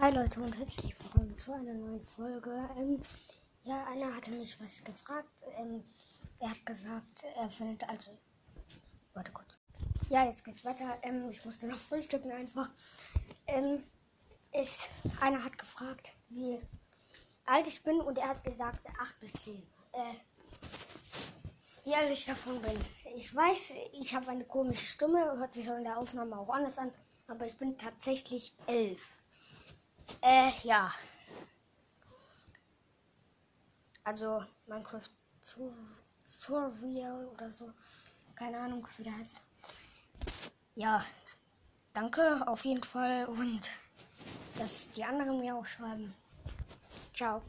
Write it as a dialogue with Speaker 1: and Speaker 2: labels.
Speaker 1: Hi Leute und herzlich willkommen zu einer neuen Folge. Ähm, ja, einer hatte mich was gefragt. Ähm, er hat gesagt, er findet also. Warte kurz. Ja, jetzt geht's weiter. Ähm, ich musste noch frühstücken einfach. Ähm, ich, einer hat gefragt, wie alt ich bin und er hat gesagt 8 bis 10. Äh, wie alt ich davon bin. Ich weiß, ich habe eine komische Stimme, hört sich in der Aufnahme auch anders an, aber ich bin tatsächlich 11. Äh, ja. Also Minecraft Sur Surreal oder so. Keine Ahnung, wie der heißt. Ja, danke auf jeden Fall und dass die anderen mir auch schreiben. Ciao.